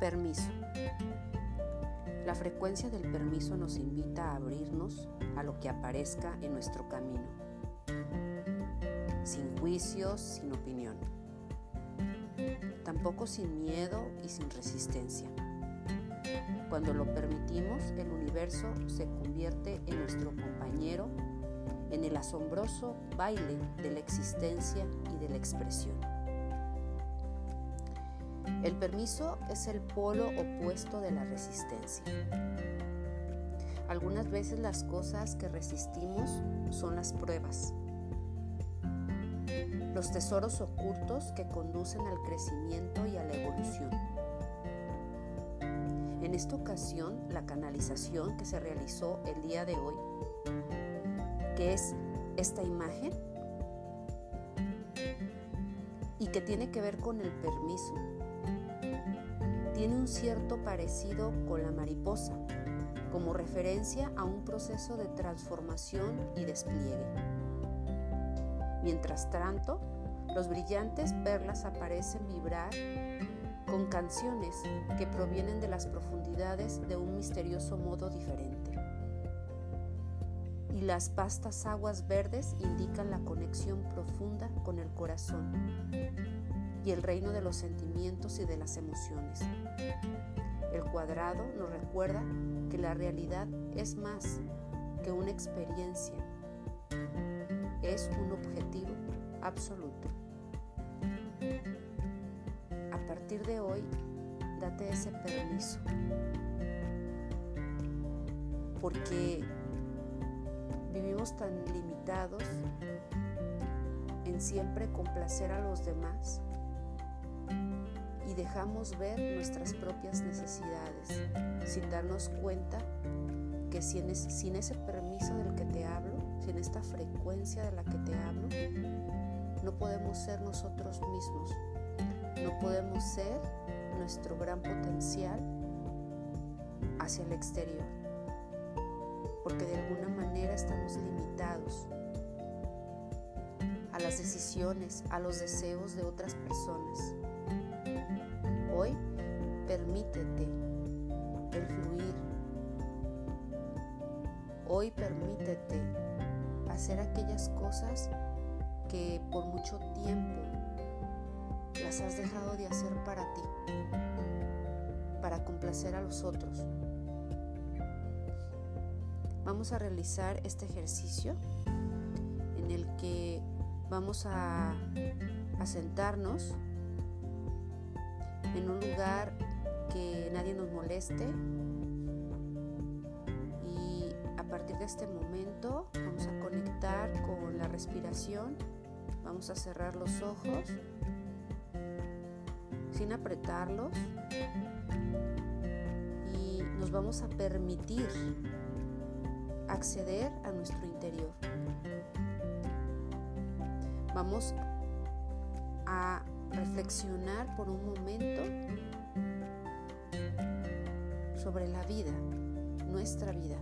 Permiso. La frecuencia del permiso nos invita a abrirnos a lo que aparezca en nuestro camino, sin juicios, sin opinión, tampoco sin miedo y sin resistencia. Cuando lo permitimos, el universo se convierte en nuestro compañero en el asombroso baile de la existencia y de la expresión. El permiso es el polo opuesto de la resistencia. Algunas veces las cosas que resistimos son las pruebas, los tesoros ocultos que conducen al crecimiento y a la evolución. En esta ocasión, la canalización que se realizó el día de hoy, que es esta imagen y que tiene que ver con el permiso, tiene un cierto parecido con la mariposa, como referencia a un proceso de transformación y despliegue. Mientras tanto, los brillantes perlas aparecen vibrar con canciones que provienen de las profundidades de un misterioso modo diferente. Y las vastas aguas verdes indican la conexión profunda con el corazón y el reino de los sentimientos y de las emociones. El cuadrado nos recuerda que la realidad es más que una experiencia, es un objetivo absoluto. A partir de hoy, date ese permiso, porque vivimos tan limitados en siempre complacer a los demás y dejamos ver nuestras propias necesidades sin darnos cuenta que sin, ese permiso del que te hablo, sin esta frecuencia de la que te hablo, no podemos ser nosotros mismos, no podemos ser nuestro gran potencial hacia el exterior, porque de alguna manera estamos limitados a las decisiones, a los deseos de otras personas. Hoy permítete el fluir. Hoy permítete hacer aquellas cosas que por mucho tiempo las has dejado de hacer para ti, para complacer a los otros. Vamos a realizar este ejercicio en el que vamos a, a sentarnos en un lugar que nadie nos moleste. Y a partir de este momento vamos a conectar con la respiración. Vamos a cerrar los ojos sin apretarlos. Y nos vamos a permitir acceder a nuestro interior. Vamos a reflexionar por un momento sobre la vida, nuestra vida.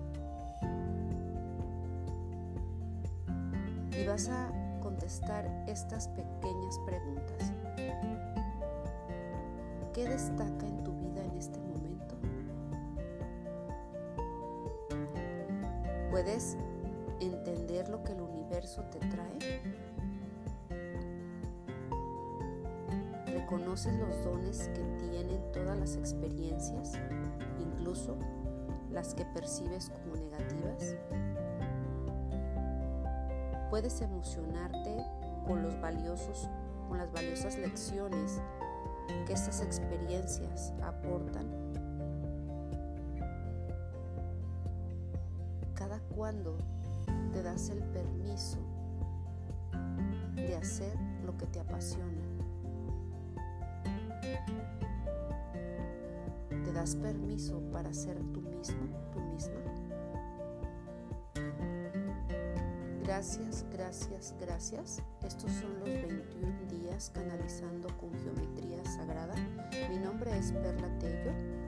Y vas a contestar estas pequeñas preguntas. ¿Qué destaca en tu vida en este momento? ¿Puedes entender lo que el universo te trae? ¿Reconoces los dones que tienen todas las experiencias, incluso las que percibes como negativas? Puedes emocionarte con los valiosos, con las valiosas lecciones que estas experiencias aportan. Cada cuando te das el permiso de hacer lo que te apasiona. Das permiso para ser tú mismo, tú misma? Gracias, gracias, gracias. Estos son los 21 días canalizando con geometría sagrada. Mi nombre es Perla Tello